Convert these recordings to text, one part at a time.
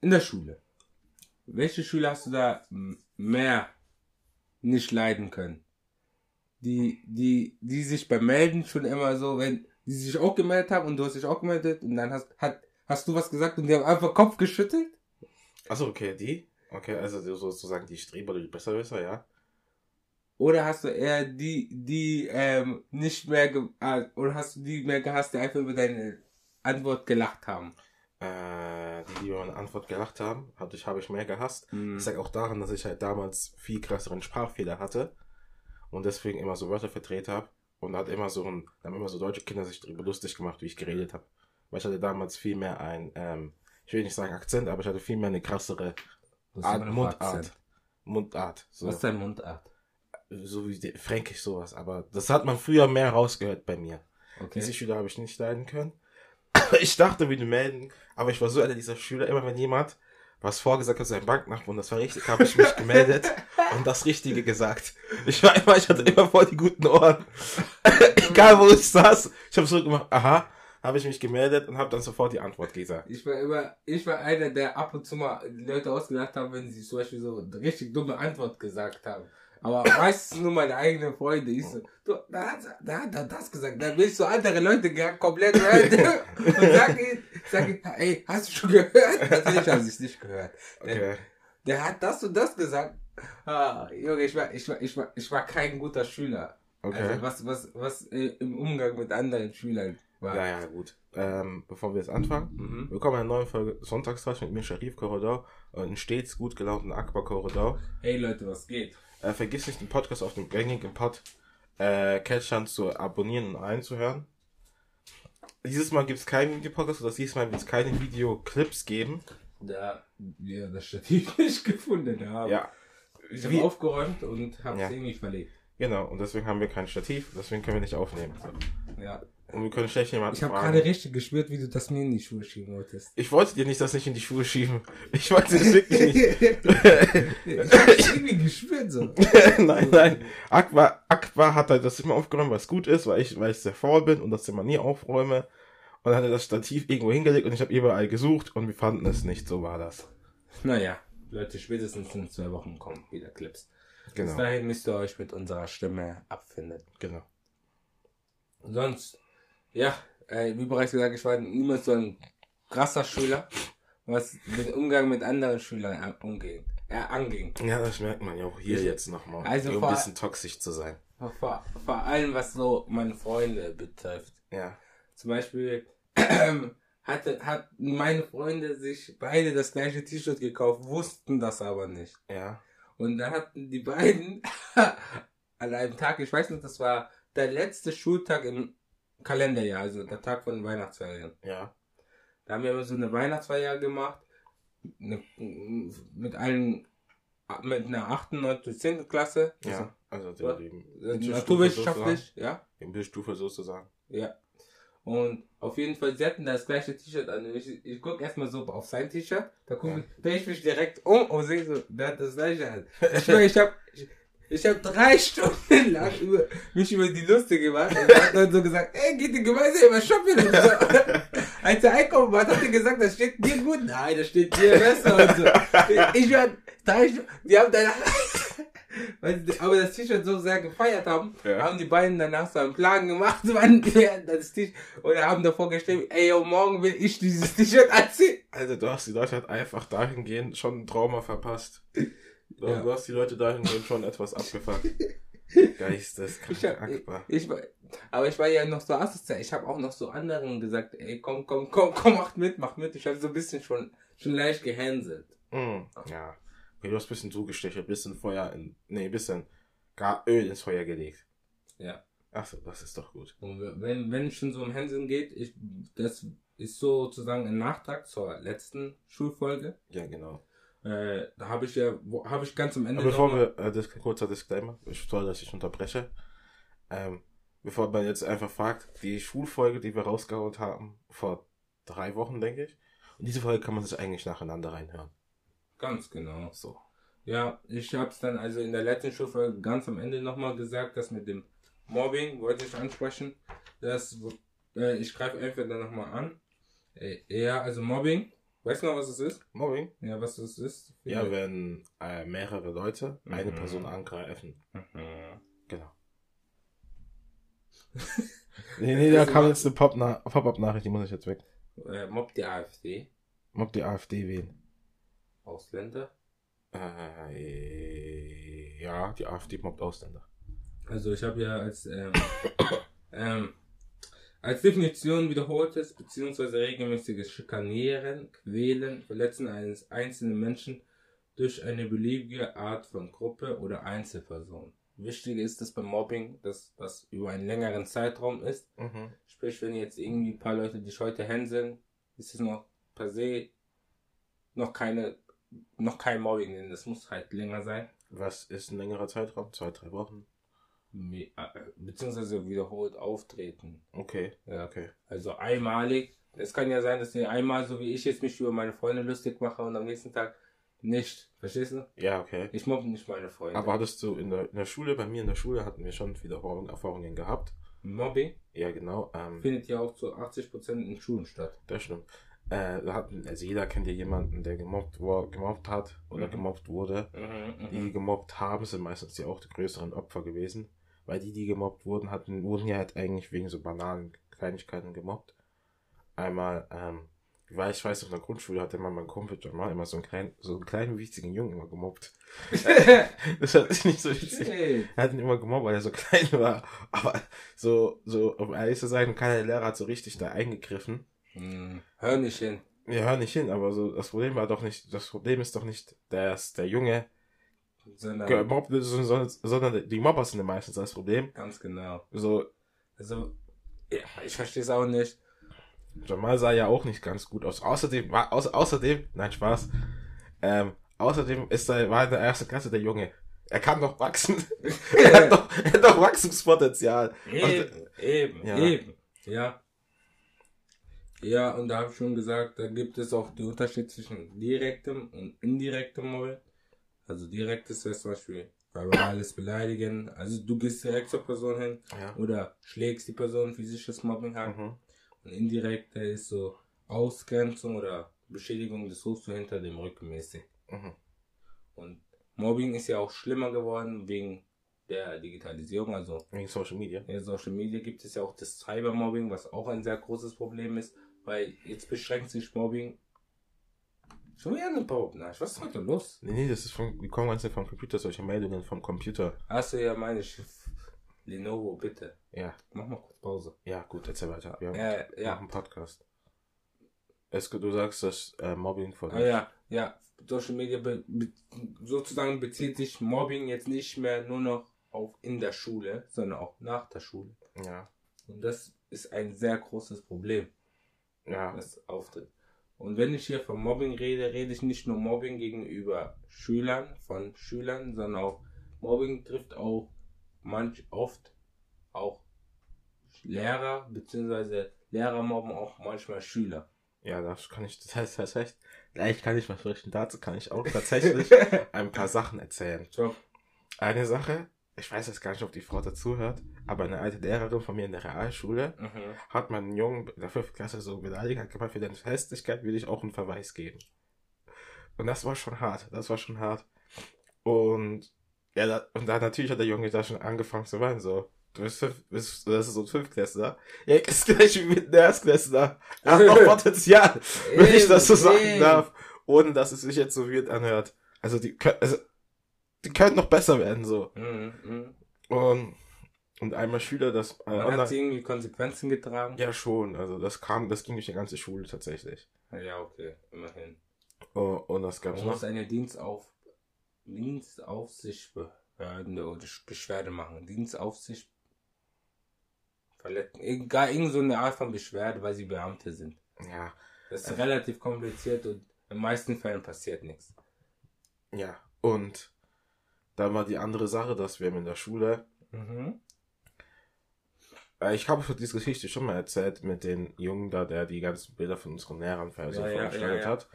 in der Schule. Welche Schüler hast du da mehr nicht leiden können? Die, die, die sich beim Melden schon immer so, wenn die sich auch gemeldet haben und du hast dich auch gemeldet und dann hast, hat, hast du was gesagt und die haben einfach Kopf geschüttelt? Achso, okay, die? Okay, also sozusagen die Streber, die Besserwisser, ja. Oder hast du eher die, die ähm, nicht mehr, ge ah, oder hast du die mehr gehasst, die einfach über deine Antwort gelacht haben? Äh, die, über meine Antwort gelacht haben, hatte ich, habe ich mehr gehasst. Hm. Ich sag auch daran, dass ich halt damals viel krasseren Sprachfehler hatte und deswegen immer so Wörter verdreht habe und hat immer so ein, haben immer so deutsche Kinder sich darüber lustig gemacht, wie ich geredet habe. Weil ich hatte damals viel mehr ein, ähm, ich will nicht sagen Akzent, aber ich hatte viel mehr eine krassere Das Art, Mundart. Akzent. Mundart. So, Was ist dein Mundart? so wie die, fränkisch sowas. Aber das hat man früher mehr rausgehört bei mir. Okay. Diese Schüler habe ich nicht leiden können. ich dachte, wie du melden, aber ich war so einer dieser Schüler, immer wenn jemand was vorgesagt hat, sein Banknachbar, und das war richtig, habe ich mich gemeldet und das Richtige gesagt. Ich war immer, ich hatte immer voll die guten Ohren. Egal wo ich saß, ich habe so gemacht, aha, habe ich mich gemeldet und habe dann sofort die Antwort gesagt. Ich war immer, ich war einer, der ab und zu mal Leute ausgelacht haben, wenn sie zum Beispiel so eine richtig dumme Antwort gesagt haben. Aber meistens nur meine eigenen Freunde. Ich so, du, da hat, da er das gesagt. Da will ich so andere Leute komplett hören. Und sag ihm, sag ihm, ey, hast du schon gehört? Natürlich haben sie es nicht gehört. Der, Okay. der hat das und das gesagt. Ah, Junge, ich war, ich war, ich war, ich war kein guter Schüler. Okay. Also was, was, was äh, im Umgang mit anderen Schülern war. Ja, ja, gut. Ähm, bevor wir jetzt anfangen, Mhm. willkommen in einer neuen Folge Sonntagstouch mit mir, Sharif Korridor und einen stets gut gelaunten Akbar Korridor. Hey Leute, was geht? Äh, vergiss nicht, den Podcast auf dem gängigen Pod äh, Catchern zu abonnieren und einzuhören. Dieses Mal gibt es keinen Videopodcast, oder dieses Mal wird es keine Videoclips geben. Da wir das Stativ nicht gefunden haben. Ja, Ich habe aufgeräumt und habe es Ja. irgendwie verlegt. genau. Und deswegen haben wir kein Stativ, deswegen können wir nicht aufnehmen. Ja. Und wir können schlecht jemanden Ich habe gerade richtig gespürt, wie du das mir in die Schuhe schieben wolltest. Ich wollte dir nicht das nicht in die Schuhe schieben. Ich wollte es wirklich nicht. ich habe irgendwie gespürt so. nein, nein. Aqua, Aqua hat halt das Zimmer aufgeräumt, was gut ist, weil ich, weil ich sehr faul bin und das Zimmer nie aufräume. Und dann hat er das Stativ irgendwo hingelegt und ich habe überall gesucht und wir fanden es nicht. So war das. Naja, Leute, spätestens in zwei Wochen kommen wieder Clips. Bis Genau. dahin müsst ihr euch mit unserer Stimme abfinden. Genau. Sonst, ja, äh, wie bereits gesagt, ich war niemals so ein krasser Schüler, was den Umgang mit anderen Schülern umging, äh, anging. Ja, das merkt man ja auch hier Ich- jetzt nochmal. Also um vor- ein bisschen toxisch zu sein. Vor, vor allem, was so meine Freunde betrifft. Ja. Zum Beispiel hatte, hat meine Freunde sich beide das gleiche T-Shirt gekauft, wussten das aber nicht. Ja. Und dann hatten die beiden an einem Tag, ich weiß nicht, das war der letzte Schultag im Kalenderjahr, also der Tag von den Weihnachtsferien. Ja. Da haben wir immer so eine Weihnachtsfeier gemacht, eine, mit allen, mit einer 8., 9., 10. Klasse. Ja. Also die, die, Also, Mittelstufe naturwissenschaftlich, ja. sozusagen. Die Mittelstufe sozusagen. Ja. Und auf jeden Fall, sie hatten das gleiche T-Shirt an. Und Ich, ich guck erstmal so auf sein T-Shirt, da guck Ja. ich, ich mich direkt um und sehe so, der hat das gleiche an. Ich ich hab, ich, ich hab drei Stunden lang über, mich über die Lustige gemacht und hat dann so gesagt, ey, geht ihr gemeinsam immer shoppen und so. Als er einkaufen war, hat er gesagt, das steht dir gut. Nein, das steht dir besser und so. Ich war, drei Stunden, die haben danach, weil sie aber das T-Shirt so sehr gefeiert haben, Ja. haben die beiden danach so einen Plan gemacht, wann das T-Shirt, oder haben davor geschrieben, ey, yo, morgen will ich dieses T-Shirt anziehen. Also du hast die Leute halt einfach dahingehend schon ein Trauma verpasst. Du, Ja. du hast die Leute dahingehend schon etwas abgefuckt. Geisteskrank. Ich ich, war, aber ich war ja noch so asozial. Ich habe auch noch so anderen gesagt, ey, komm, komm, komm, komm, macht mit, macht mit. Ich habe so ein bisschen schon, schon leicht gehänselt. Mm, ja. Du hast ein bisschen zugestechen, bisschen Feuer in, nee, bisschen gar Öl ins Feuer gelegt. Ja. Achso, das ist doch gut. Und wenn, wenn es schon so um Hänseln geht, ich, das ist sozusagen ein Nachtrag zur letzten Schulfolge. Ja, genau. Äh, da habe ich ja, habe ich ganz am Ende Aber bevor wir, äh, das kurzer Disclaimer, ich toll, dass ich unterbreche. Ähm, bevor man jetzt einfach fragt, die Schulfolge, die wir rausgehauen haben, vor drei Wochen, denke ich. Und diese Folge kann man sich eigentlich nacheinander reinhören. Ganz genau. So. Ja, ich habe es dann also in der letzten Schulfolge ganz am Ende nochmal gesagt, dass mit dem Mobbing wollte ich ansprechen. Das, äh, ich greife einfach dann nochmal an. Äh, ja, also Mobbing Weißt du noch, was es ist? Mobbing? Ja, was es ist? Ja, wenn äh, mehrere Leute eine Mhm. Person angreifen. Mhm. Genau. nee, nee, da kam jetzt eine Pop-Up-Nachricht, die muss ich jetzt weg. Äh, mobbt die AfD Mob die AfD wählen. Ausländer? Äh, ja, die AfD mobbt Ausländer. Also ich habe ja als ähm, ähm, als Definition wiederholtes bzw. regelmäßiges Schikanieren, Quälen, Verletzen eines einzelnen Menschen durch eine beliebige Art von Gruppe oder Einzelperson. Wichtig ist es beim Mobbing, dass das über einen längeren Zeitraum ist. Mhm. Sprich, wenn jetzt irgendwie ein paar Leute dich heute hänseln, ist es noch per se noch keine noch kein Mobbing, denn das muss halt länger sein. Was ist ein längerer Zeitraum? Zwei, drei Wochen? Äh, Beziehungsweise wiederholt auftreten. Okay. Ja. Okay. Also einmalig. Es kann ja sein, dass ihr einmal, so wie ich jetzt mich über meine Freunde lustig mache und am nächsten Tag nicht. Verstehst du? Ja, okay. Ich mobbe nicht meine Freunde. Aber hattest du in der, in der Schule, bei mir in der Schule hatten wir schon Wiederholung, Erfahrungen gehabt. Mobbing Ja, genau. Ähm, findet ja auch zu 80% in Schulen statt. das stimmt. Äh, da hatten, also jeder kennt ja jemanden, der gemobbt, war, gemobbt hat oder Mhm. gemobbt wurde. Die gemobbt haben, sind meistens ja auch die größeren Opfer gewesen. Weil die, die gemobbt wurden, hatten, wurden ja halt eigentlich wegen so banalen Kleinigkeiten gemobbt. Einmal, ähm, ich weiß, ich weiß, auf der Grundschule hatte mal mein Kumpel Jamal immer so einen kleinen, so einen kleinen, witzigen Jungen immer gemobbt. das hat sich nicht so witzig. Hey. Er hat ihn immer gemobbt, weil er so klein war. Aber so, so, um ehrlich zu sein, keiner Lehrer hat so richtig da eingegriffen. Hm, Hör nicht hin. Wir hören nicht hin, aber so, das Problem war doch nicht, das Problem ist doch nicht, dass der Junge Sondern gemobbt wird, sondern, sondern die Mobber sind meistens das Problem. ganz genau. So, Also, ja, ich verstehe es auch nicht. Jamal sah ja auch nicht ganz gut aus. Außerdem, war, außer, außerdem, nein, Spaß. Ähm, außerdem ist er, war in der ersten Klasse der Junge. Er kann doch wachsen. er, hat doch, er hat doch Wachstumspotenzial. Eben, eben, Ja. eben. Ja. Ja, und da habe ich schon gesagt, da gibt es auch den Unterschied zwischen direktem und indirektem Mobbing. Also direktes wäre zum Beispiel verbales Beleidigen. Also du gehst direkt zur Person hin Ja. oder schlägst die Person, physisches Mobbing hat. Mhm. Und indirekter ist so Ausgrenzung oder Beschädigung des Hofs hinter dem Rücken mäßig. Mhm. Und Mobbing ist ja auch schlimmer geworden wegen der Digitalisierung. Also Wegen Social Media. in Social Media gibt es ja auch das Cybermobbing, was auch ein sehr großes Problem ist, weil jetzt beschränkt sich Mobbing schon wieder eine. Na, was ist heute los? Nee, nee, das ist von, die kommen ganz vom Computer, solche Meldungen vom Computer. Achso, ja, meine ich. Lenovo, bitte. Ja, Mach mal kurz Pause. ja, gut, erzähl weiter. Wir haben Ja, ja. ja. einen Podcast. Es, du sagst, dass äh, Mobbing von. Ah, ja, ja. Social Media be be sozusagen bezieht sich Mobbing jetzt nicht mehr nur noch auf in der Schule, sondern auch nach der Schule. Ja, Und das ist ein sehr großes Problem. ja, das auftritt. Und wenn ich hier von Mobbing rede, rede ich nicht nur Mobbing gegenüber Schülern, von Schülern, sondern auch Mobbing trifft auch manch oft auch Lehrer, beziehungsweise Lehrer mobben auch manchmal Schüler. ja, das kann ich, das heißt, das heißt, gleich kann ich was berichten. Dazu kann ich auch tatsächlich ein paar Sachen erzählen. So, Eine Sache, ich weiß jetzt gar nicht, ob die Frau dazuhört, aber eine alte Lehrerin von mir in der Realschule mhm. hat meinen Jungen in der fünften Klasse so beleidigt, hat gemeint, für deine Festigkeit will ich auch einen Verweis geben. Und das war schon hart, das war schon hart. Und ja, da, und da natürlich hat der Junge da schon angefangen zu weinen, so. Du bist fünf, bist, das ist so ein Fünftklässler. Ja, ist gleich wie mit einem Erstklässler. Er hat noch Potenzial, wenn ich das so sagen darf, ohne dass es sich jetzt so weird anhört. Also die also, die können noch besser werden, so. Mhm. Mhm. Und, und einmal Schüler, das, äh, Man online, hat sie irgendwie Konsequenzen getragen? ja schon, also das kam, das ging durch die ganze Schule tatsächlich. Ja, okay, immerhin. Oh, und das gab's Man noch. muss eine Dienstauf Dienstaufsichtsbehörde oder Beschwerde machen. Dienstaufsicht verletzen. Egal, irgend so eine Art von Beschwerde, weil sie Beamte sind. Ja, Das ist relativ kompliziert und in den meisten Fällen passiert nichts. ja. Und dann war die andere Sache, dass wir in der Schule, Mhm. äh, ich habe diese Geschichte schon mal erzählt mit den Jungen da, der die ganzen Bilder von unseren Lehrern ver- so Ja, ja, ja, ja. hat.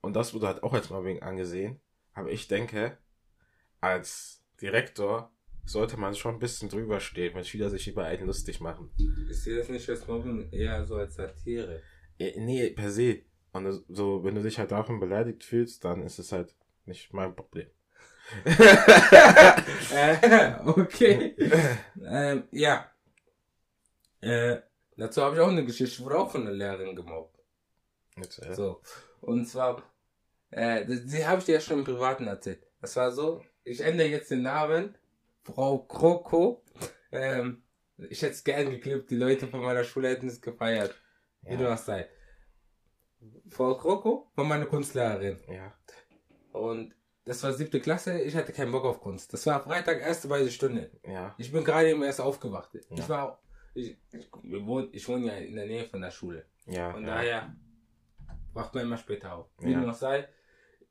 Und das wurde halt auch als Mobbing angesehen. Aber ich denke, als Direktor sollte man schon ein bisschen drüber stehen, wenn Schüler sich über einen lustig machen. Ich sehe das nicht als Mobbing, eher so als Satire. Ja, nee, per se. Und so, wenn du dich halt davon beleidigt fühlst, dann ist es halt nicht mein Problem. okay. ähm, ja. Äh, dazu habe ich auch eine Geschichte, wurde auch von der Lehrerin gemobbt. Äh, So. Und zwar, äh, die habe ich dir ja schon im Privaten erzählt. Das war so, ich ändere jetzt den Namen, Frau Kroko. Ähm, ich hätte es gern geklippt, die Leute von meiner Schule hätten es gefeiert. Wie du ja, das sei. Frau Kroko war meine Kunstlehrerin. ja, Und das war siebte Klasse, ich hatte keinen Bock auf Kunst. Das war Freitag, erste beide Stunde. ja, Ich bin gerade eben erst aufgewacht. Ich Ja. war, ich, ich, wir wohnen, ich wohne ja in der Nähe von der Schule. ja, Von ja, daher wacht man immer später auf. Wie Ja. auch sei,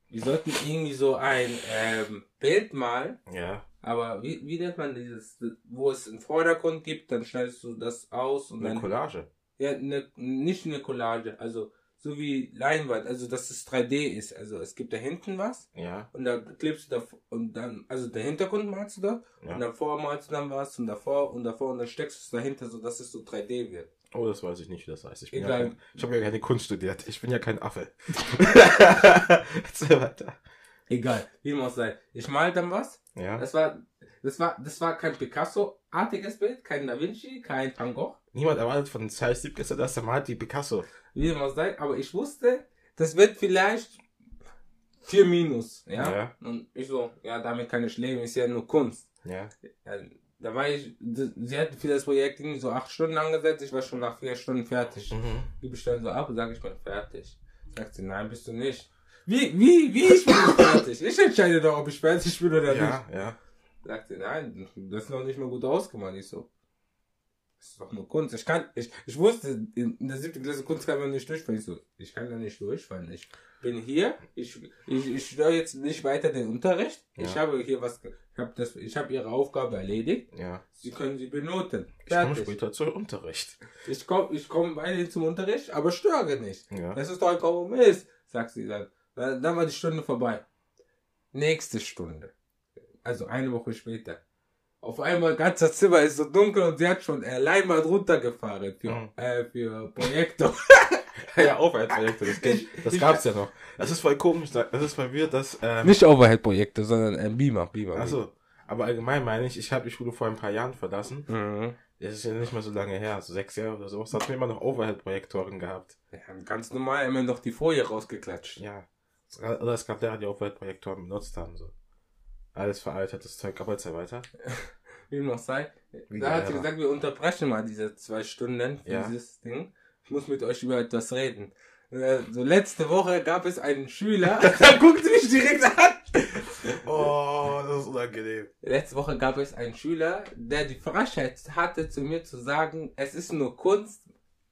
wir sollten irgendwie so ein ähm, Bild malen, ja, aber wie, wie nennt man dieses, wo es einen Vordergrund gibt, dann schneidest du das aus und eine dann. Collage. Ja, ne, nicht eine Collage, also so wie Leinwand, also dass es 3D ist. Also es gibt da hinten was Ja, und da klebst du da und dann, also der Hintergrund malst du da und ja. davor malst du dann was und davor und davor und dann steckst du es dahinter, so dass es so 3D wird. Oh, das weiß ich nicht, wie das heißt. Ich, bin ja kein, ich habe ja keine Kunst studiert. Ich bin ja kein Affe. Erzähl weiter. Egal, wie dem auch sei. Ich mal dann was. Ja. Das war, das war, das war kein Picasso-artiges Bild, kein Da Vinci, kein Van Gogh, Niemand erwartet von Charles Dickens, dass er malt wie Picasso. Wie auch sei. Aber ich wusste, das wird vielleicht 4 minus, ja? Ja. Und ich so, ja, damit kann ich leben, ist ja nur Kunst. Ja. Ja, da war ich, sie hat für das Projekt irgendwie so acht Stunden angesetzt, ich war schon nach vier Stunden fertig. Mhm. Gib ich dann so ab und sage, ich bin fertig. Sagt sie, nein, bist du nicht. Wie, wie, wie, ich bin nicht fertig? Ich entscheide doch, ob ich fertig bin oder nicht. Ja, ja. Sagt sie, nein, das ist noch nicht mal gut ausgemalt. Ich so, das ist doch nur Kunst. Ich kann, ich, ich wusste, in der siebten Klasse Kunst kann man nicht durchfallen. Ich so, ich kann da nicht durchfallen. Ich bin hier, ich, ich, ich störe jetzt nicht weiter den Unterricht. Ich Ja. habe hier was, ich habe das, ich habe ihre Aufgabe erledigt. Ja. Sie können sie benoten. Ich komme später zum Unterricht. Ich komme ich komm weiterhin zum Unterricht, aber störe nicht. Ja. Das ist doch ein Kompromiss, sagt sie. Dann dann war die Stunde vorbei. Nächste Stunde. Also eine Woche später. Auf einmal ganzer Zimmer ist so dunkel und sie hat schon äh, Leinwand runtergefahren für, Mhm. äh, für Projektor. ja, Overhead-Projekte, das, Ich- das ich- gab's ja noch. Das ist voll komisch, das ist voll weird, dass, ähm, Nicht Overhead-Projekte, sondern ein Beamer. Beamer. achso, aber allgemein meine ich, ich habe die Schule vor ein paar Jahren verlassen. Mhm. Das ist ja nicht mal so lange her, also sechs Jahre oder so. Da hatten wir immer noch Overhead-Projektoren gehabt. Ja, ganz normal immer noch die Folie rausgeklatscht. Ja. Oder es gab Lehrer, die Overhead-Projektoren benutzt haben, so. Alles veraltetes Zeug, aber erzähl weiter. Wie noch sei. Wie Da hat sie gesagt, wir unterbrechen mal diese zwei Stunden für Ja. dieses Ding. Ich muss mit euch über etwas reden. Äh, So letzte Woche gab es einen Schüler, da guckt sie mich direkt an. Oh, das ist unangenehm. Letzte Woche gab es einen Schüler, der die Frechheit hatte, zu mir zu sagen, es ist nur Kunst,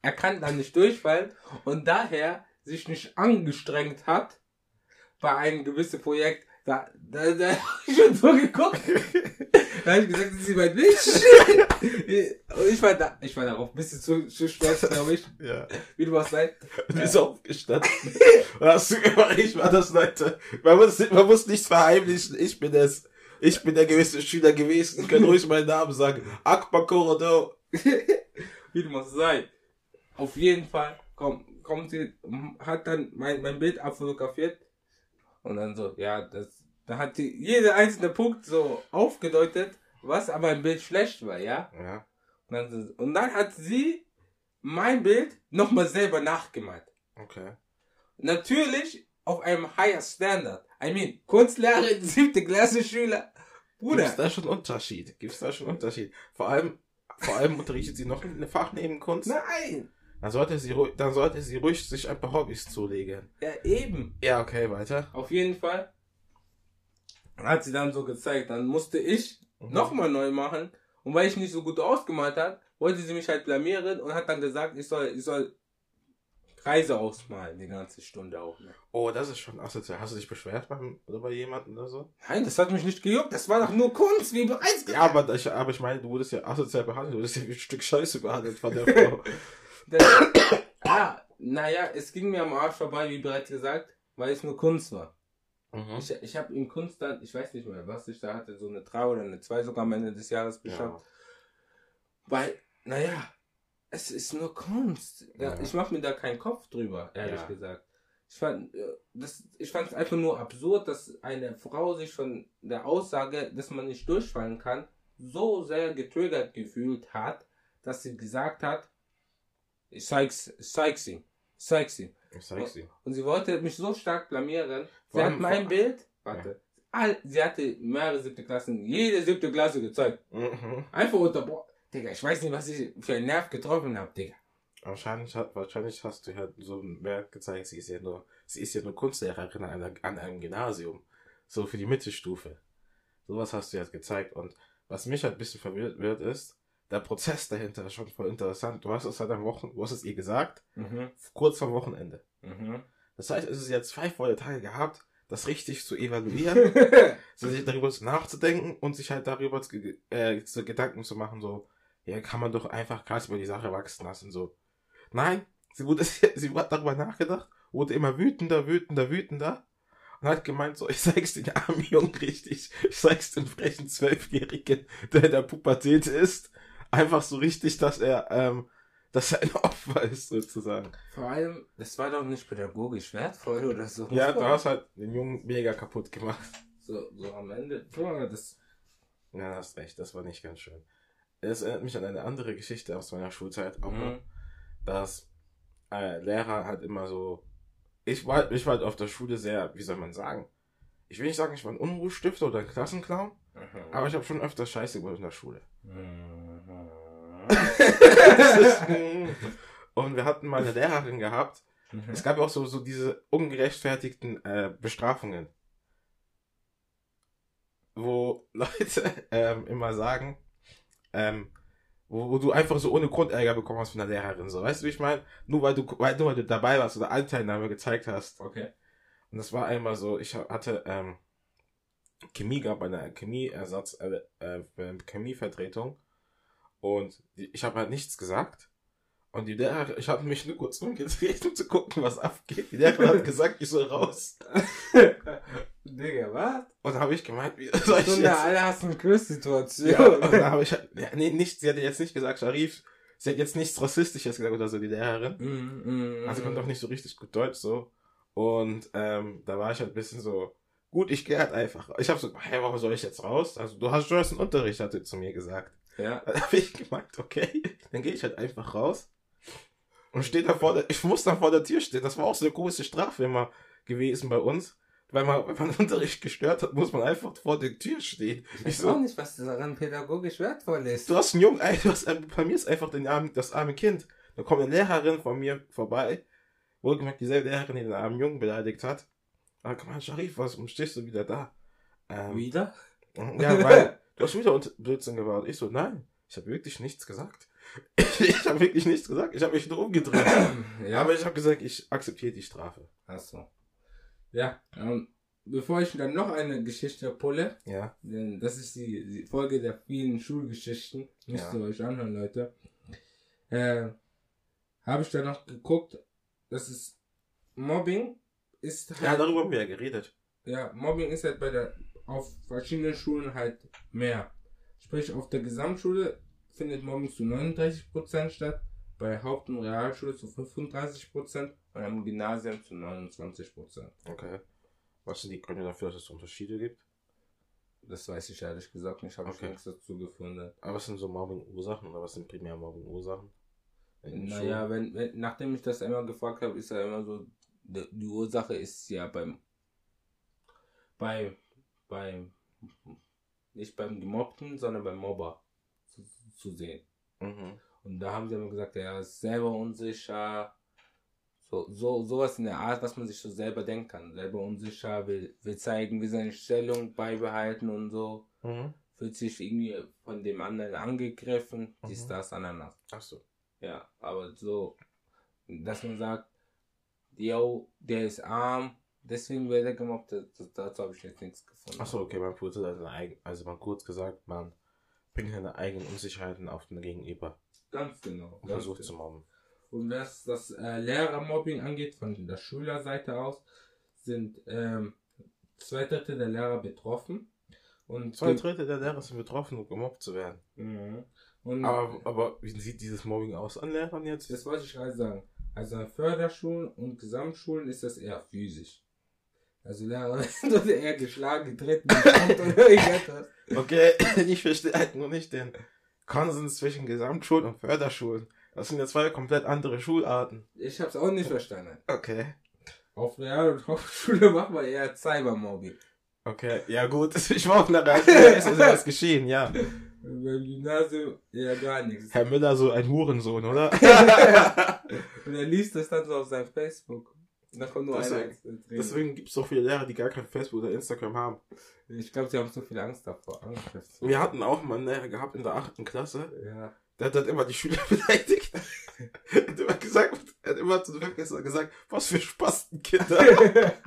er kann da nicht durchfallen und daher sich nicht angestrengt hat bei einem gewissen Projekt. Da, da, da hab ich schon so geguckt. da habe ich gesagt, das ist jemand nicht. Und ich war da, ich war darauf ein bisschen zu, zu stolz, glaube ich. Ja. Wie du was sagst. Du bist aufgestanden. Und hast du gemacht, ich war das, Leute. Man muss, man muss nichts verheimlichen. Ich bin es. Ich bin der gewisse Schüler gewesen. Ich kann ruhig meinen Namen sagen. Akbar Korodo. wie du was sei. Auf jeden Fall komm, kommt sie, hat dann mein, mein Bild abfotografiert und dann so, ja, das, da hat sie jeder einzelne Punkt so aufgedeutet, was aber im Bild schlecht war, ja. Ja. Und dann, so- und dann hat sie mein Bild nochmal selber nachgemalt. Okay. Natürlich auf einem higher Standard. I mean, Kunstlehrerin, siebte Klasse Schüler. Gibt's Bruder, da schon Unterschied? Gibt's da schon Unterschied? Vor allem, vor allem unterrichtet sie noch ein Fach neben Kunst. nein. Dann sollte sie ruhig, dann sollte sie ruhig sich ein paar Hobbys zulegen. Ja, eben. Ja, okay, weiter. Auf jeden Fall hat sie dann so gezeigt. Dann musste ich Mhm. nochmal neu machen. Und weil ich nicht so gut ausgemalt hat, wollte sie mich halt blamieren und hat dann gesagt, ich soll, ich soll Kreise ausmalen, die ganze Stunde auch. Ne? Oh, das ist schon asozial. Hast du dich beschwert beim, oder bei jemandem oder so? Nein, das hat mich nicht gejuckt. Das war doch nur Kunst, wie bereits gesagt. Ja, aber ich, aber ich meine, du wurdest ja asozial behandelt. Du wurdest ja wie ein Stück Scheiße behandelt von der Frau. Das, ah, naja, es ging mir am Arsch vorbei, wie bereits gesagt, weil es nur Kunst war. mhm. Ich, ich habe in Kunst dann, ich weiß nicht mehr, was ich da hatte, so eine 3 oder eine 2 sogar am Ende des Jahres beschafft. Ja. Weil, naja, es ist nur Kunst. Ja. Ich mache mir da keinen Kopf drüber, ehrlich Ja. gesagt. Ich fand äh, das, ich fand es einfach nur absurd, dass eine Frau sich von der Aussage, dass man nicht durchfallen kann, so sehr getriggert gefühlt hat, dass sie gesagt hat, ihm. Ich zeig's ihm. Und sie wollte mich so stark blamieren. Sie hat mein Bild, warte, all, sie hatte mehrere siebte Klassen, jede siebte Klasse gezeigt. Mhm. Einfach unterbrochen. Digga, ich weiß nicht, was ich für einen Nerv getroffen habe, Digga. Wahrscheinlich, wahrscheinlich hast du ja so ein Werk gezeigt, sie ist ja nur, sie ist ja nur Kunstlehrerin an, einer, an einem Gymnasium. So für die Mittelstufe. Sowas hast du jetzt gezeigt. Und was mich halt ein bisschen verwirrt wird, ist, der Prozess dahinter ist schon voll interessant. Du hast es halt am Wochen, du hast es ihr gesagt, Mhm. kurz vor Wochenende. Mhm. Das heißt, es ist jetzt zwei volle Tage gehabt, das richtig zu evaluieren, so sich darüber nachzudenken und sich halt darüber zu, äh, zu Gedanken zu machen, so, ja, kann man doch einfach krass über die Sache wachsen lassen, so. Nein, sie wurde, sie hat darüber nachgedacht, wurde immer wütender, wütender, wütender und hat gemeint, so, ich zeig's den armen Jungen richtig, ich zeig's den frechen Zwölfjährigen, der in der Pubertät ist, einfach so richtig, dass er, ähm, dass er ein Opfer ist, sozusagen. Vor allem, das war doch nicht pädagogisch wertvoll oder so. Ja, du hast halt den Jungen mega kaputt gemacht. So, so am Ende. Guck mal, das. Ja, hast recht, das war nicht ganz schön. Es erinnert mich an eine andere Geschichte aus meiner Schulzeit, auch Mhm. dass äh, Lehrer halt immer so. Ich war, ich war halt auf der Schule sehr, wie soll man sagen? Ich will nicht sagen, ich war ein Unruhestifter oder ein Klassenclown, Mhm. aber ich habe schon öfter Scheiße gemacht in der Schule. Mhm. Und wir hatten mal eine Lehrerin gehabt. Es gab ja auch so, so diese ungerechtfertigten äh, Bestrafungen. Wo Leute ähm, immer sagen, ähm, wo, wo du einfach so ohne Grund Ärger bekommen hast von der Lehrerin. So, weißt du, wie ich meine? Nur weil du, weil, nur weil du dabei warst oder Anteilnahme gezeigt hast. Okay. Und das war einmal so, ich hatte ähm, Chemie gab eine Chemieersatz, äh, äh, Chemievertretung. Und ich habe halt nichts gesagt. Und die Lehrerin, ich habe mich nur kurz umgedreht, um zu gucken, was abgeht. Die Lehrerin hat gesagt, ich soll raus. Digga, was? Und habe ich gemeint, wie soll ich So eine jetzt? Allerhassen-Quiz-Situation. Ja, und dann habe ich, halt- ja, nee, nicht, sie hat jetzt nicht gesagt, Sharif, sie hat jetzt nichts Rassistisches gesagt oder so, die Lehrerin. Mhm, mhm, Also konnte auch nicht so richtig gut Deutsch so. Und ähm, da war ich halt ein bisschen so, gut, ich gehe halt einfach. Ich habe so, hey, warum soll ich jetzt raus? Also du hast schon einen Unterricht, hat sie zu mir gesagt. Ja. Dann habe ich gemeint, okay, dann gehe ich halt einfach raus. Und stehe da vor der, ich muss dann vor der Tür stehen. Das war auch so eine große Strafe immer gewesen bei uns. Weil man, wenn man Unterricht gestört hat, muss man einfach vor der Tür stehen. Ich weiß so, auch nicht, was daran pädagogisch wertvoll ist. Du hast einen Jungen, ey, du hast, ein- bei mir ist einfach den armen, das arme Kind. Da kommt eine Lehrerin von mir vorbei, wohlgemerkt dieselbe Lehrerin, die den armen Jungen beleidigt hat. Ah, komm mal, Sharif, warum stehst du wieder da? Ähm, Wieder? ja, weil du hast wieder unter- Blödsinn gebaut. Ich so, nein, ich habe wirklich nichts gesagt. Ich habe wirklich nichts gesagt. Ich habe mich nur umgedreht. Ja. Aber ich habe gesagt, ich akzeptiere die Strafe. Achso. Ja, ähm, bevor ich dann noch eine Geschichte pulle, Ja. denn das ist die, die Folge der vielen Schulgeschichten, müsst Ja. ihr euch anhören, Leute, äh, habe ich dann noch geguckt, das ist Mobbing ist Ja, halt, darüber haben wir ja geredet. ja, Mobbing ist halt bei der, auf verschiedenen Schulen halt mehr. Sprich, auf der Gesamtschule findet Mobbing zu 39% statt, bei Haupt- und Realschule zu 35% und am Gymnasium zu 29%. Okay. Was sind die Gründe dafür, dass es Unterschiede gibt? Das weiß ich ehrlich gesagt nicht, habe ich Okay. nichts dazu gefunden. Aber was sind so Mobbing-Ursachen oder was sind primär Mobbing-Ursachen? Naja, wenn, wenn, nachdem ich das einmal gefragt habe, ist ja immer so, die, die Ursache ist ja beim, bei, beim, nicht beim Gemobbten, sondern beim Mobber zu, zu sehen. Mhm. Und da haben sie immer gesagt, er ist selber unsicher, so, so, sowas in der Art, was man sich so selber denken kann. Selber unsicher, will, will zeigen, will seine Stellung beibehalten und so. Mhm. Fühlt sich irgendwie von dem anderen angegriffen, dies, Mhm. das, ananas. Ach so. Ja, aber so, dass man sagt, yo, der ist arm, deswegen wird er gemobbt, das, das, dazu habe ich jetzt nichts gefunden. Ach so, okay, man kurz, also, eigen- also man kurz gesagt, man bringt seine eigenen Unsicherheiten auf den Gegenüber Ganz genau. und versucht genau. zu mobben. Und was das äh, Lehrermobbing angeht, von der Schülerseite aus, sind ähm, zwei Drittel der Lehrer betroffen. Und, Zwei Drittel der Lehrer sind betroffen, um gemobbt zu werden. Mhm. und Aber, aber wie sieht dieses Mobbing aus an Lehrern jetzt? das wollte ich gerade sagen. Also an Förderschulen und Gesamtschulen ist das eher physisch. Also Lehrer werden eher geschlagen, getreten, oder. Okay, ich verstehe halt nur nicht den Konsens zwischen Gesamtschulen und Förderschulen. Das sind ja zwei komplett andere Schularten. Ich hab's auch nicht verstanden. Okay. Auf Real- und Hauptschule machen wir eher Cybermobbing. Okay, ja gut, ich war auf einer Reise, ist also was geschehen, ja. Beim Gymnasium eher gar nichts. Herr Müller so ein Hurensohn, oder? Und er liest das dann so auf seinem Facebook. Da kommt nur Deswegen- einer. Deswegen gibt es so viele Lehrer, die gar kein Facebook oder Instagram haben. Ich glaube, sie haben so viel Angst davor. Angst. Wir hatten auch mal einen Lehrer gehabt in der achten Klasse, Ja. der hat dann immer die Schüler beleidigt. er hat immer gesagt, er hat immer zu den Vergessen gesagt, was für Spastenkinder.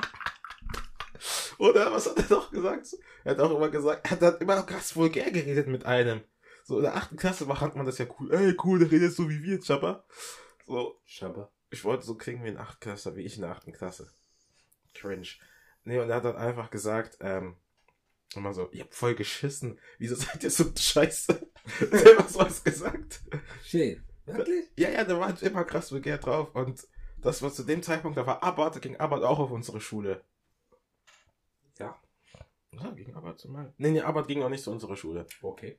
Oder was hat er noch gesagt? Er hat auch immer gesagt, er hat immer krass vulgär geredet mit einem. So in der achten Klasse fand man das ja cool. Ey, cool, der redet so wie wir, Chapper. So, Schabber. Ich wollte so klingen wie ein Achtklässler, wie ich in der achten Klasse. Cringe. Nee, und er hat dann einfach gesagt, ähm, immer so, ihr habt voll geschissen. Wieso seid ihr so scheiße? Immer sowas gesagt. Shit. Wirklich? Ja, ja, der war halt immer krass vulgär drauf. Und das war zu dem Zeitpunkt, da war Abbott, da ging Abbott auch auf unsere Schule. Ja. Ja, ging Abbott zu mal. Nee, nee, Abbott ging auch nicht zu unserer Schule. Okay.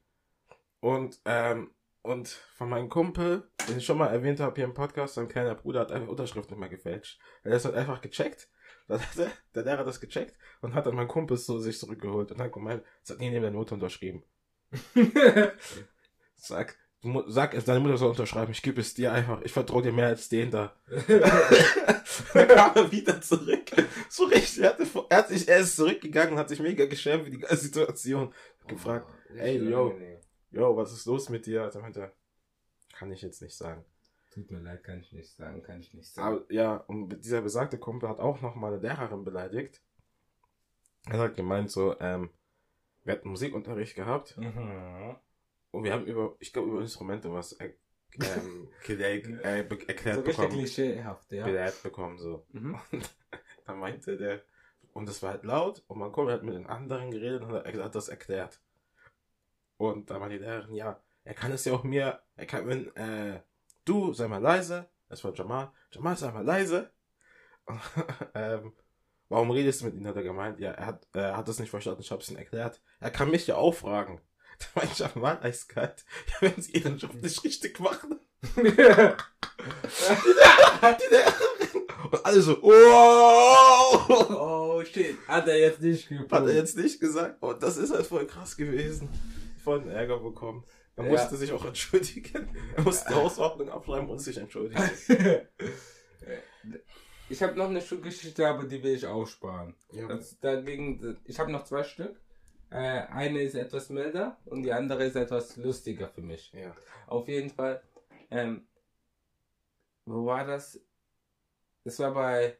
Und, ähm, und von meinem Kumpel, den ich schon mal erwähnt habe hier im Podcast, sein kleiner Bruder hat einfach Unterschrift nicht mehr gefälscht. Er ist halt einfach gecheckt. Dann hat der, der Lehrer das gecheckt und hat dann mein Kumpel so sich zurückgeholt und hat gemeint, sag, nee, neben der Note unterschrieben. Sag, du sag es, deine Mutter soll unterschreiben, ich gebe es dir einfach, ich vertraue dir mehr als den da. dann kam er wieder zurück. So richtig, er, hatte, er, hat sich, er ist zurückgegangen und hat sich mega geschämt für die ganze Situation. Gefragt, Oh, ey, yo. unangenehm. Yo, was ist los mit dir? Da meinte er, kann ich jetzt nicht sagen. Tut mir leid, kann ich nicht sagen, kann ich nicht sagen. Aber ja, und dieser besagte Kumpel hat auch noch mal eine Lehrerin beleidigt. Er hat gemeint so, ähm, wir hatten Musikunterricht gehabt Mhm. und wir haben über, ich glaube über Instrumente was er, ähm, äh, erklärt So bekommen, klischeehaft, ja. belehrt bekommen so. Mhm. Und dann meinte der, und das war halt laut und mein Kumpel hat mit den anderen geredet und er hat das erklärt. Und da war die Lehrerin, ja, er kann es ja auch mir, er kann, wenn, äh, du, sei mal leise, das war Jamal, Jamal, sei mal leise. ähm, warum redest du mit ihm, hat er gemeint, ja, er hat, er hat das nicht verstanden, ich hab's ihm erklärt. Er kann mich ja auch fragen. Da meinte Jamal eiskalt, ja, wenn sie ihren Job nicht richtig machen. Die Lehrerin. Und alle so, oh! oh shit, hat er jetzt nicht gefunden. Hat er jetzt nicht gesagt. Und das ist halt voll krass gewesen. Voll einen Ärger bekommen. Er Ja. musste sich auch entschuldigen. Er musste die Hausordnung abschreiben und sich entschuldigen. Ich habe noch eine Schulgeschichte, aber die will ich aussparen. Ja. Das, dagegen, ich habe noch zwei Stück. Äh, eine ist etwas milder und die andere ist etwas lustiger für mich. ja. Auf jeden Fall. Ähm, wo war das? Das war bei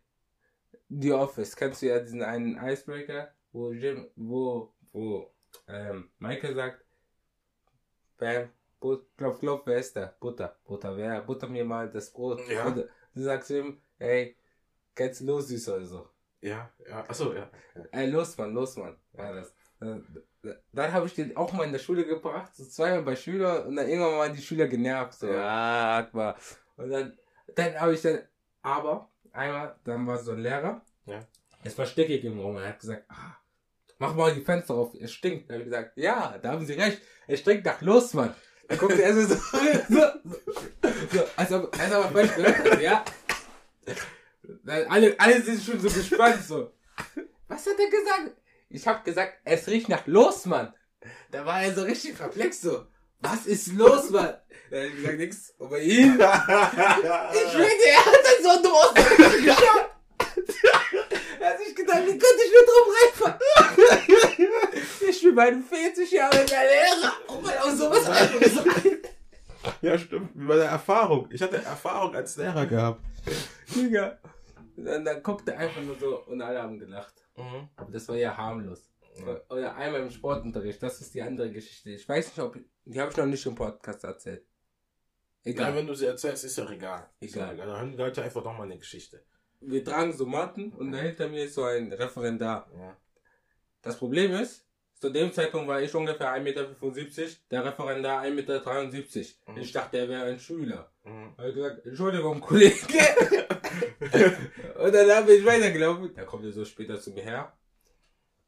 The Office. Kennst du ja diesen einen Icebreaker, wo Jim, wo, wo ähm, Michael sagt, Bam, But, glaub, glaub, wer ist da? Butter, Butter, wer? Butter mir mal das Brot. Ja. Und du sagst ihm, ey, geht's los, süß oder so. Ja, ja. Achso, ja. Ey, los, Mann, los, Mann. War das. Äh, Dann habe ich den auch mal in der Schule gebracht, so zweimal bei Schülern und dann irgendwann mal die Schüler genervt, so, ja, Akbar. Und dann, dann habe ich dann, aber, einmal, dann war so ein Lehrer, Ja. es war stickig im Raum, er hat gesagt, ah, mach mal die Fenster auf, es stinkt. Dann habe ich gesagt, ja, da haben sie recht, es stinkt nach los, Mann. Dann guckte er so, so, so, so als ob, als ob er gehört hat, ja. Dann alle, alle sind schon so gespannt, so. Was hat er gesagt? Ich hab gesagt, es riecht nach los, Mann. Da war er so richtig perplex, so. Was ist los, Mann? Dann hab ich gesagt, nix. Bei ihm, ich schwöre, er hat dann so Küche geschaut. Gedacht, wie könnte ich nur drum reinfahren? Ich bin meine 40 Jahre der Lehrer. Und man auch sowas anderes sagt. ja, stimmt. Wie bei der Erfahrung. Ich hatte Erfahrung als Lehrer gehabt. Digga. Dann, dann guckte er einfach nur so und alle haben gelacht. Mhm. Aber das war ja harmlos. Oder einmal im Sportunterricht, das ist die andere Geschichte. Ich weiß nicht, ob. Die habe ich noch nicht im Podcast erzählt. Ja, Egal. wenn du sie erzählst, ist ja egal. Ist ja Egal. egal. Dann hören die Leute einfach doch mal eine Geschichte. Wir tragen so Matten und dahinter mir ist so ein Referendar. Ja. Das Problem ist, zu dem Zeitpunkt war ich ungefähr 1,75 Meter, der Referendar 1,73 Meter. Mhm. Ich dachte, er wäre ein Schüler. Mhm. Hat gesagt, Entschuldigung, Kollege. und dann habe ich weitergelaufen. Da kommt er so später zu mir her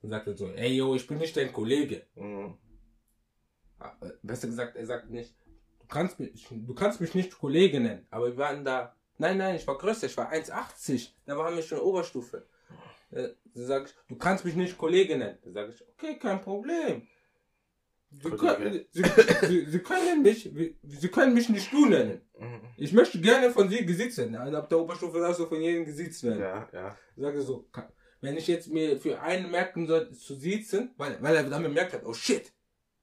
und sagt dann so, ey, yo, ich bin nicht dein Kollege. Mhm. Ah, äh, Besser gesagt, er sagt nicht, du kannst mich, du kannst mich nicht Kollege nennen, aber wir waren da, nein, nein, ich war größer, ich war 1,80, da waren wir schon Oberstufe. Äh, Da sag ich, du kannst mich nicht Kollege nennen. Da sage ich, okay, kein Problem. Sie können, Sie, Sie, Sie können mich, Sie können mich nicht du nennen. Mhm. Ich möchte gerne von Sie gesitzt werden. Also ab der Oberstufe darfst du von jedem gesitzt werden. Ja, ja. Sage so, wenn ich jetzt mir für einen merken soll, zu sitzen, weil, weil er dann bemerkt hat, oh shit,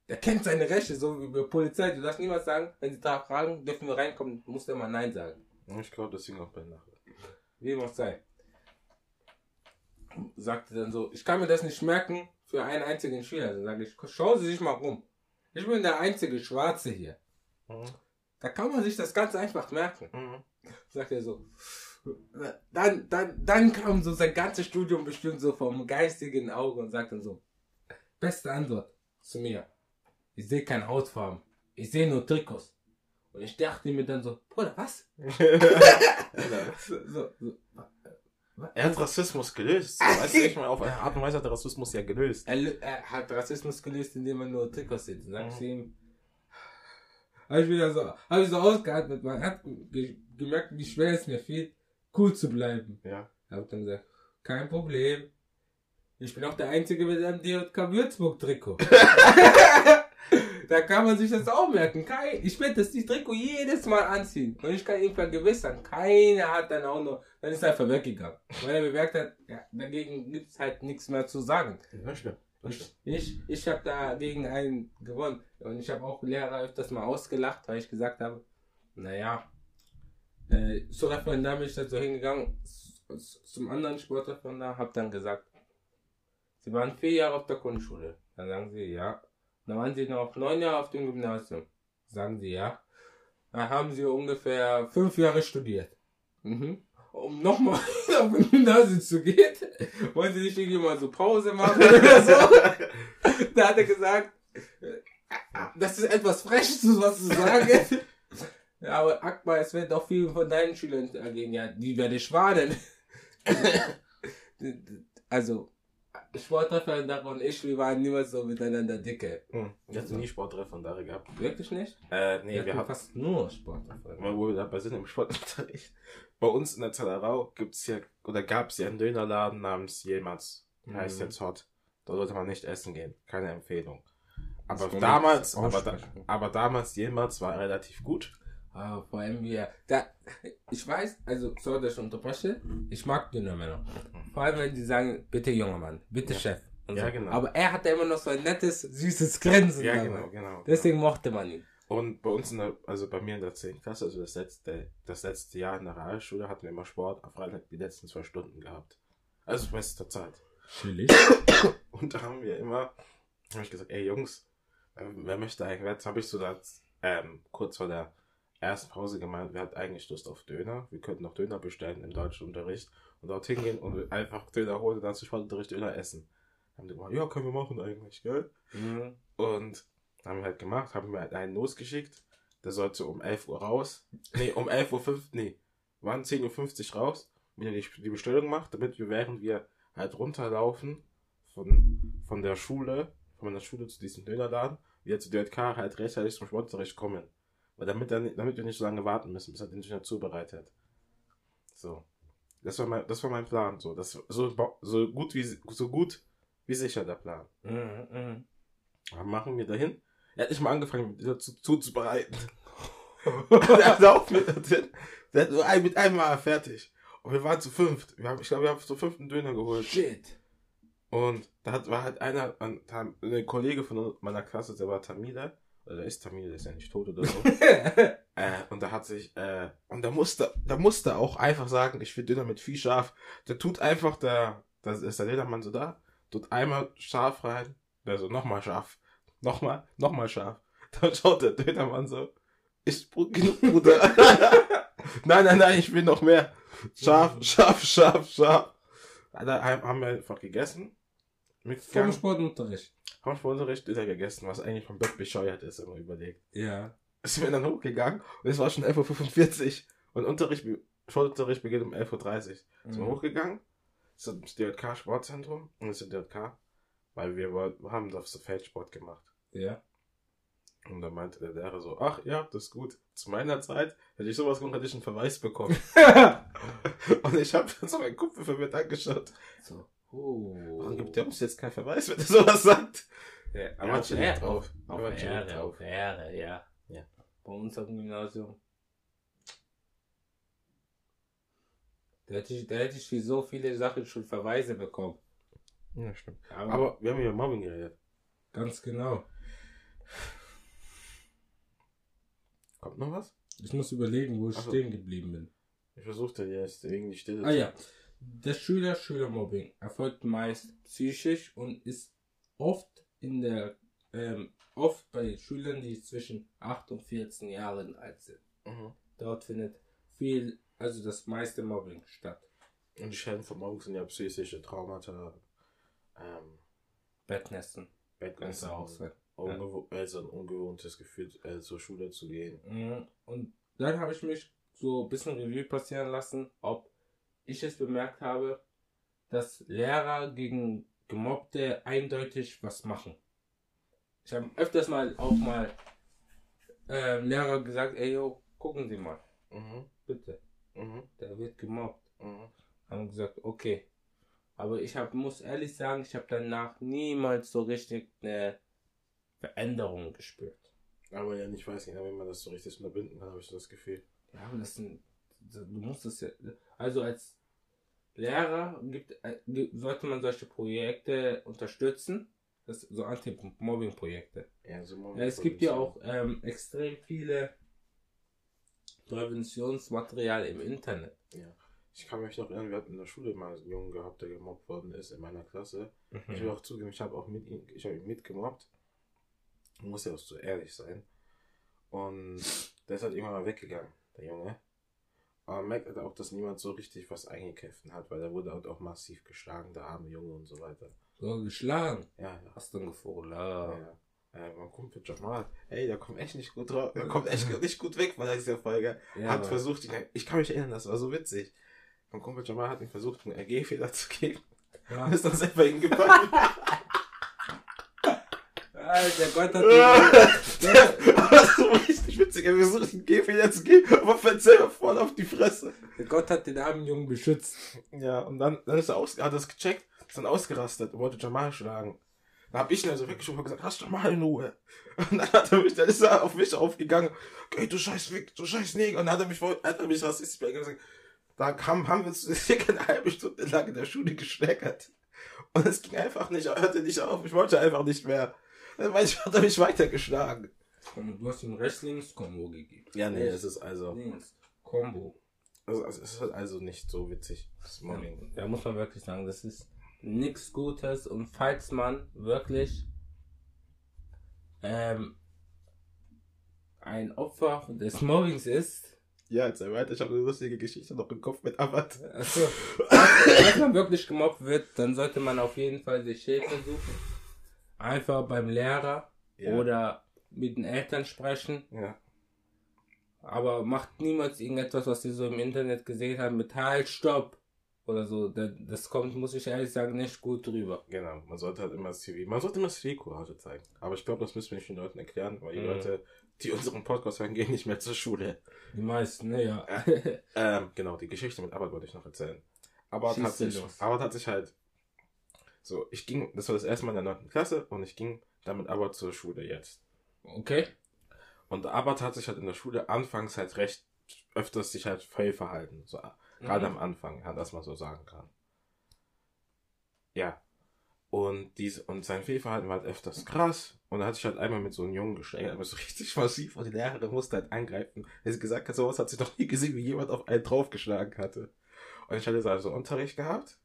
der kennt seine Rechte, so wie bei Polizei. Du darfst niemals sagen, wenn sie da fragen, dürfen wir reinkommen, muss der mal Nein sagen. Ich glaube, das ging auch bei Nacht. Wie auch sei. Sagte dann so, ich kann mir das nicht merken für einen einzigen Schüler. Dann sage ich, schauen Sie sich mal rum. Ich bin der einzige Schwarze hier. Mhm. Da kann man sich das ganz einfach merken. Mhm. Sagt er so. Dann, dann, dann kam so sein ganzes Studium bestimmt so vom geistigen Auge und sagt dann so, beste Antwort zu mir. Ich sehe keine Hautfarben. Ich sehe nur Trikots. Und ich dachte mir dann so, Bruder, was? So, so, so. Er hat Rassismus gelöst. Weißt du, ich meine, auf eine Art und Weise hat er Rassismus ja gelöst. Er, er hat Rassismus gelöst, indem er nur Trikots sieht. Dann sag ich Mhm. ihm, habe ich wieder so, habe ich so ausgeatmet, man hat ge gemerkt, wie schwer es mir fiel, cool zu bleiben. Ja. Er hat dann gesagt, kein Problem. Ich bin auch der Einzige mit einem DJK Würzburg-Trikot. da kann man sich das auch merken. Kein, ich werde das die Trikot jedes Mal anziehen. Und ich kann ihm vergewissern, keiner hat dann auch nur, dann ist er einfach weggegangen. Weil er bemerkt hat, ja, dagegen gibt es halt nichts mehr zu sagen. Ich, ich, ich habe dagegen einen gewonnen. Und ich habe auch Lehrer öfters mal ausgelacht, weil ich gesagt habe, naja, äh, zu Referendar bin ich dann so hingegangen, zum anderen Sportreferendar, habe dann gesagt, Sie waren vier Jahre auf der Grundschule. Dann sagen sie, ja. Dann waren sie noch neun Jahre auf dem Gymnasium. Sagen sie, ja. Dann haben sie ungefähr fünf Jahre studiert. Mhm. Um nochmal auf ein Gymnasium zu gehen, wollen sie nicht irgendwie mal so Pause machen oder so. Da hat er gesagt, das ist etwas Freches, was zu sagen. Ja, aber Akbar, es wird auch viel von deinen Schülern ergehen. Ja, die werde ich warnen. Also, Sportreferendar und ich, wir waren niemals so miteinander dicke. Mhm. Ich hatte nie Sportreferendare gehabt. Wirklich nicht? Äh, nee, wir hatten fast nur. Weil wo wir dabei sind im Sportunterricht. Bei uns in der Zellerau gibt's ja, oder gab's ja einen Dönerladen namens Jemals. Heißt Mhm. jetzt Hot. Da sollte man nicht essen gehen. Keine Empfehlung. Aber damals, aber, da, aber damals Jemals war relativ gut. Ah, vor allem wir. Da, ich weiß, also, sorry, dass ich unterbreche. Ich mag dünne Männer. Vor allem, wenn die sagen, bitte junger Mann, bitte Ja. Chef. Ja, so. genau. Aber er hatte immer noch so ein nettes, süßes Grinsen. Ja, dabei. genau, genau. Deswegen mochte man ihn. Und bei uns in der, also bei mir in der 10. Klasse, also das letzte, das letzte Jahr in der Realschule, hatten wir immer Sport auf Freitag die letzten zwei Stunden gehabt. Also beste Zeit. Chillig. Und da haben wir immer, habe ich gesagt, ey Jungs, äh, wer möchte eigentlich, jetzt habe ich so das, ähm, kurz vor der ersten Pause gemeint, wer hat eigentlich Lust auf Döner? Wir könnten noch Döner bestellen im Deutschunterricht und dort hingehen und einfach Döner holen und dann zu Sportunterricht Döner essen. Dann haben die gesagt, ja, können wir machen eigentlich, gell? Mhm. Und haben wir halt gemacht, haben wir halt einen losgeschickt, der sollte um 11 Uhr raus, nee, um 11 Uhr 5, nee, waren 10.50 Uhr raus, wieder die, die Bestellung macht, damit wir, während wir halt runterlaufen von, von der Schule, von meiner Schule zu diesem Dönerladen, wieder zu DJK halt rechtzeitig zum Sportunterricht kommen. Weil damit, dann, damit wir nicht so lange warten müssen, bis er den Döner zubereitet. So. Das war mein, das war mein Plan, so. Das, so, so gut wie, so gut wie sicher der Plan. Mhm. Dann machen wir dahin. Er hat nicht mal angefangen, mit dazu zuzubereiten. der hat auch mit. Der hat nur ein, mit einem Mal fertig. Und wir waren zu fünft. Wir haben, ich glaube, wir haben zu fünften Döner geholt. Shit. Und da hat, war halt einer, ein, ein Kollege von meiner Klasse, der war Tamile. Der ist Tamile, der ist ja nicht tot oder so. äh, und da hat sich, äh, und da musste, da musste auch einfach sagen, ich will Döner mit viel Schaf. Der tut einfach, der, da ist der Ledermann so da, tut einmal Schaf rein, der so, nochmal scharf, nochmal, nochmal scharf. Dann schaut der Dönermann so, ist genug, Bruder. nein, nein, nein, ich will noch mehr. Scharf, scharf, scharf, scharf. Da haben wir einfach gegessen. Mitgegangen. Vom Sportunterricht ist er gegessen, was eigentlich komplett bescheuert ist, wenn man überlegt. Ja. Ist mir dann hochgegangen und es war schon 11.45 Uhr und Unterricht, Sportunterricht beginnt um 11.30 Uhr. Sind wir Mhm. hochgegangen, zum DJK Sportzentrum und ist DJK, weil wir, haben das so Feldsport gemacht. Ja. Und da meinte der Lehrer so, ach ja, das ist gut. Zu meiner Zeit hätte ich sowas gemacht, hätte ich einen Verweis bekommen. und ich habe so meinen Kumpel verwirrt angeschaut. so. Oh. Warum gibt der uns jetzt keinen Verweis, wenn er sowas sagt? Ja, Er war schon Ehre, drauf. Auf schon Ehre, drauf. auf Ehre, ja. Ja. Bei uns am Gymnasium. Da hätte ich, da hätte ich für so viele Sachen schon Verweise bekommen. Ja, stimmt. Aber, Aber wir haben über Mobbing geredet. ganz genau. Kommt noch was? Ich muss überlegen, wo ich so. stehen geblieben bin. Ich versuchte jetzt irgendwie die Stille Ah ja. Das Schüler-Schüler-Mobbing erfolgt meist psychisch und ist oft in der ähm, oft bei Schülern, die zwischen 8 und 14 Jahren alt sind. Mhm. Dort findet viel, also das meiste Mobbing statt. Und die Schäden von Mobbing sind ja psychische Traumata, ähm, Bettnässen. Kannst Bettnässe du auch sein. Ungewo also ein ungewohntes Gefühl, äh, zur Schule zu gehen. Mhm. Und dann habe ich mich so ein bisschen Revue passieren lassen, ob ich es bemerkt habe, dass Lehrer gegen Gemobbte eindeutig was machen. Ich habe öfters mal auch mal ähm, Lehrer gesagt, ey yo, gucken Sie mal, Mhm. bitte, Mhm. der wird gemobbt. Mhm. Haben gesagt, okay. Aber ich hab, muss ehrlich sagen, ich habe danach niemals so richtig eine Veränderung gespürt. Aber ja, ich weiß nicht, wenn man das so richtig unterbinden kann, habe ich so das Gefühl. Ja, aber das sind, du musst das ja, also als Lehrer gibt, äh, sollte man solche Projekte unterstützen, das so Anti-Mobbing-Projekte. Ja, so Mobbing es gibt ja auch ähm, extrem viele Präventionsmaterial im Internet. Ja. Ich kann mich noch erinnern, wir hatten in der Schule mal einen Jungen gehabt, der gemobbt worden ist in meiner Klasse. Ich will auch zugeben, ich habe auch mit ihm, ich habe ihn mitgemobbt. Ich muss ja auch so ehrlich sein. Und der ist halt irgendwann mal weggegangen, der Junge. Aber man merkt halt auch, dass niemand so richtig was eingekräften hat, weil der wurde halt auch massiv geschlagen, der arme Junge und so weiter. So geschlagen. Ja, ja. Hast du gefohlen? Ja, ja. Äh, mein Kumpel Jamal, ey, der kommt echt nicht gut drauf, der kommt echt nicht gut weg von dieser Folge. Ja, hat versucht, ich, ich kann mich erinnern, das war so witzig. Mein Kumpel Jamal hat ihm versucht, einen RG-Fehler zu geben Ja. und ist dann selber hingefallen. Alter Gott hat das ist so richtig witzig, er versucht, einen G-Fehler zu geben, aber fällt selber voll auf die Fresse. den, Gott hat den armen Jungen beschützt. Ja, und dann, dann ist er aus, hat das gecheckt, ist dann ausgerastet und wollte Jamal schlagen. Da hab ich ihn also weggeschoben und gesagt, lass Jamal in Ruhe. Und dann hat er mich, dann ist er auf mich aufgegangen, ey, du scheiß Wick, du scheiß Neger. Und dann hat er mich, hat er mich rassistisch gesagt, da kam, haben wir uns circa eine halbe Stunde lang in der Schule geschlägert. Und es ging einfach nicht, er hörte nicht auf, ich wollte einfach nicht mehr. Dann weiß ich, hat er mich weitergeschlagen. Du hast ihm Rechts-Links-Kombo gegeben. Ja, nee, es ist also, Links. Kombo. also, es ist halt also nicht so witzig, das Mobbing. Da muss man wirklich sagen, das ist nichts Gutes und falls man wirklich ähm, ein Opfer des Mobbings ist, Ja, jetzt weiter, ich habe eine lustige Geschichte noch im Kopf mit Abbott. also, falls man wirklich gemobbt wird, dann sollte man auf jeden Fall sich Hilfe suchen. Einfach beim Lehrer Ja. oder mit den Eltern sprechen. Ja. Aber macht niemals irgendetwas, was ihr so im Internet gesehen habt, mit Halt, Stopp oder so. Da- Das kommt, muss ich ehrlich sagen, nicht gut drüber. Genau, man sollte halt immer Zivil, man sollte immer Zivilcourage zeigen. Aber ich glaube, das müssen wir nicht den Leuten erklären, weil die Mhm. Leute, die unseren Podcast hören, gehen nicht mehr zur Schule. Die meisten, ne, ja. Ähm, genau, die Geschichte mit Abbott wollte ich noch erzählen. Sich, los. Abbott hat sich halt, so, ich ging, das war das erste Mal in der 9. Klasse und ich ging dann mit Abbott zur Schule jetzt. Okay. Und Abbott hat sich halt in der Schule anfangs halt recht öfters sich halt fehl verhalten. So, gerade Mhm. am Anfang, ja, dass man so sagen kann. Ja. Und dies, und sein Fehlverhalten war halt öfters krass. Und er hat sich halt einmal mit so einem Jungen gestellt, aber so richtig massiv. Und die Lehrerin musste halt eingreifen. Weil sie gesagt hat, sowas hat sie noch nie gesehen, wie jemand auf einen draufgeschlagen hatte. Und ich hatte also Unterricht gehabt.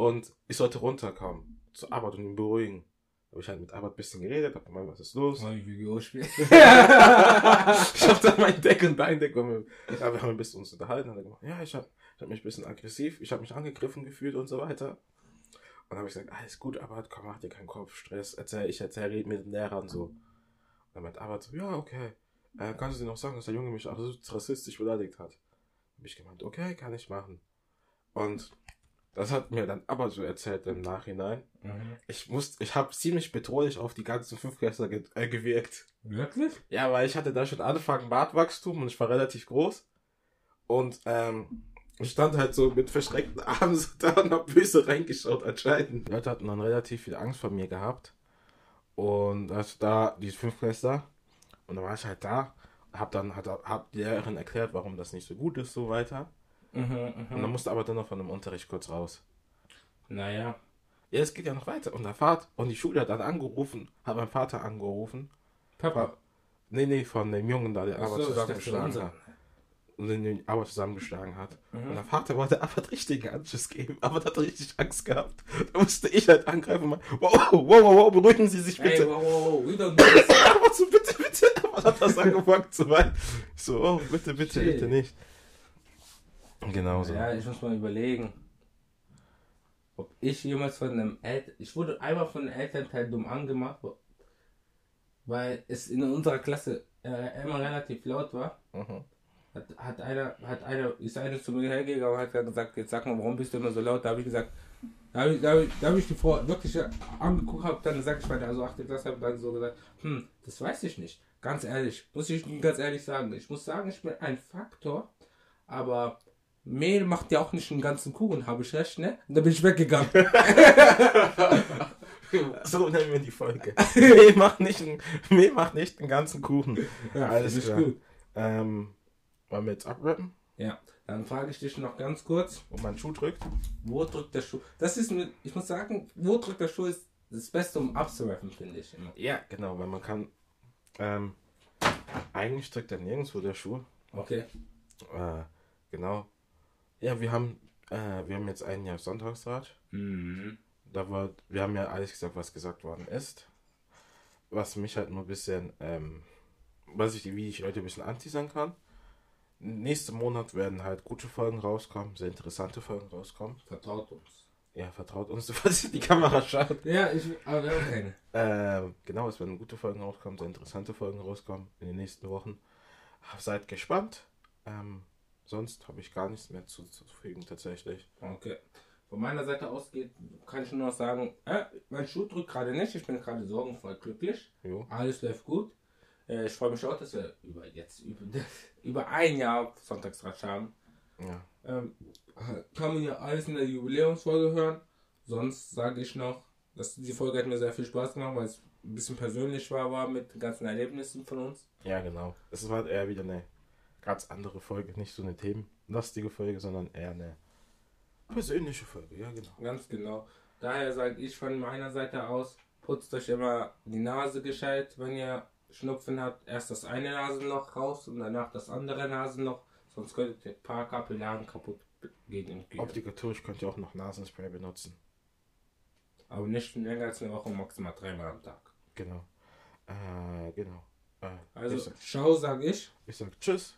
Und ich sollte runterkommen. Zur Arbeit und ihn beruhigen. Da habe ich halt mit Arbeit ein bisschen geredet, hab gemeint, was ist los? Mal Yu-Gi-Oh! spielen. ich hab dann mein Deck und Beindeck und wir, ja, wir haben ein bisschen uns unterhalten. Hat er gemacht, ja, ich hab, ich hab mich ein bisschen aggressiv, ich habe mich angegriffen gefühlt und so weiter. dann habe ich gesagt, alles gut, aber komm, mach dir keinen Kopfstress. Erzähl, ich erzähl, red mit dem Lehrer und so. Und dann meint Arbeit so, ja, okay. Äh, kannst du dir noch sagen, dass der Junge mich absolut rassistisch beleidigt hat? Hab ich gemeint, okay, kann ich machen. Und das hat mir dann aber so erzählt im Nachhinein. Mhm. Ich musste, ich habe ziemlich bedrohlich auf die ganzen Fünftklässler ge äh, gewirkt. Wirklich? Ja, weil ich hatte da schon Anfang Bartwachstum und ich war relativ groß. Und ähm, ich stand halt so mit verschreckten Armen so da und hab böse reingeschaut anscheinend. Die Leute hatten dann relativ viel Angst vor mir gehabt. Und als da, die Fünftklässler, und dann war ich halt da, hab dann, hat, hab die Lehrerin erklärt, warum das nicht so gut ist, so weiter. Mhm, Und dann musste aber dann noch von dem Unterricht kurz raus. Naja. Ja, es geht ja noch weiter. Und der Vater, und die Schule hat dann angerufen, hat mein Vater angerufen. Papa. Nee, nee, von dem Jungen da, der Ach aber so, zusammengeschlagen hat. Und den, aber zusammengeschlagen hat. Mhm. Und der Vater wollte aber richtigen Anschiss geben, aber hat richtig Angst gehabt. Da musste ich halt angreifen und mal, wow, wow, wow, wow, beruhigen Sie sich bitte. wow, wow, wow, do this. Aber so, bitte, bitte. Aber hat das angefangen zu weinen. So, oh, bitte, bitte, Shit. bitte nicht. Genau so. Ja, ich muss mal überlegen. Ob ich jemals von einem Eltern. Ich wurde einmal von einem Elternteil dumm angemacht, weil es in unserer Klasse äh, immer relativ laut war. Mhm. Hat, hat einer, hat einer, ist einer zu mir hergegangen und hat gesagt, jetzt sag mal, warum bist du immer so laut? Da habe ich gesagt, da habe ich, da hab ich, da hab ich die Frau wirklich angeguckt, habe dann gesagt, ich meine, also achte Klasse, habe dann so gesagt, hm, das weiß ich nicht. Ganz ehrlich, muss ich ganz ehrlich sagen. Ich muss sagen, ich bin ein Faktor, aber Mehl macht ja auch nicht einen ganzen Kuchen, habe ich recht, ne? Und dann bin ich weggegangen. So nennen wir die Folge. Mehl macht nicht, einen- Mehl macht nicht den ganzen Kuchen. Alles ist klar. gut. Ähm, wollen wir jetzt abrappen, Ja, dann frage ich dich noch ganz kurz, wo mein Schuh drückt? wo drückt der Schuh? Das ist, mit, ich muss sagen, wo drückt der Schuh ist das Beste, um abzurappen, finde ich immer. Ja, genau, weil man kann. Ähm, eigentlich drückt er nirgendwo der Schuh. Okay. Äh, genau. Ja, wir haben, äh, wir haben jetzt ein Jahr Sonntagsrat. Mhm. Da war, wir haben ja alles gesagt, was gesagt worden ist. Was mich halt nur ein bisschen, ähm, was ich, wie ich Leute ein bisschen anti sein kann. Nächsten Monat werden halt gute Folgen rauskommen, sehr interessante Folgen rauskommen. Vertraut uns. Ja, vertraut uns, falls ihr die Kamera schaut. Ja, ich, aber wir haben keine. Ähm, genau, es werden gute Folgen rauskommen, sehr interessante Folgen rauskommen in den nächsten Wochen. Seid gespannt. Ähm, sonst habe ich gar nichts mehr zuzufügen tatsächlich. Okay. Von meiner Seite aus geht, kann ich nur noch sagen, äh, mein Schuh drückt gerade nicht, ich bin gerade sorgenvoll glücklich. Jo. Alles läuft gut. Äh, ich freue mich auch, dass wir über jetzt über, über ein Jahr Sonntagsratsch haben. Ja. Ähm, kann man ja alles in der Jubiläumsfolge hören. Sonst sage ich noch, dass die Folge hat mir sehr viel Spaß gemacht, weil es ein bisschen persönlich war, war mit den ganzen Erlebnissen von uns. Ja, genau. Es war eher wieder eine ganz andere Folge, nicht so eine themenlastige Folge, sondern eher eine persönliche Folge, ja genau. Ganz genau. Daher sage ich von meiner Seite aus, putzt euch immer die Nase gescheit, wenn ihr Schnupfen habt. Erst das eine Nasenloch raus und danach das andere Nasenloch. Sonst könntet ihr ein paar Kapillaren kaputt gehen. Obligatorisch könnt ihr auch noch Nasenspray benutzen. Aber nicht länger als eine Woche, maximal dreimal am Tag. Genau. Äh, genau. Äh, Also, ciao, sag ich. ich sag Tschüss.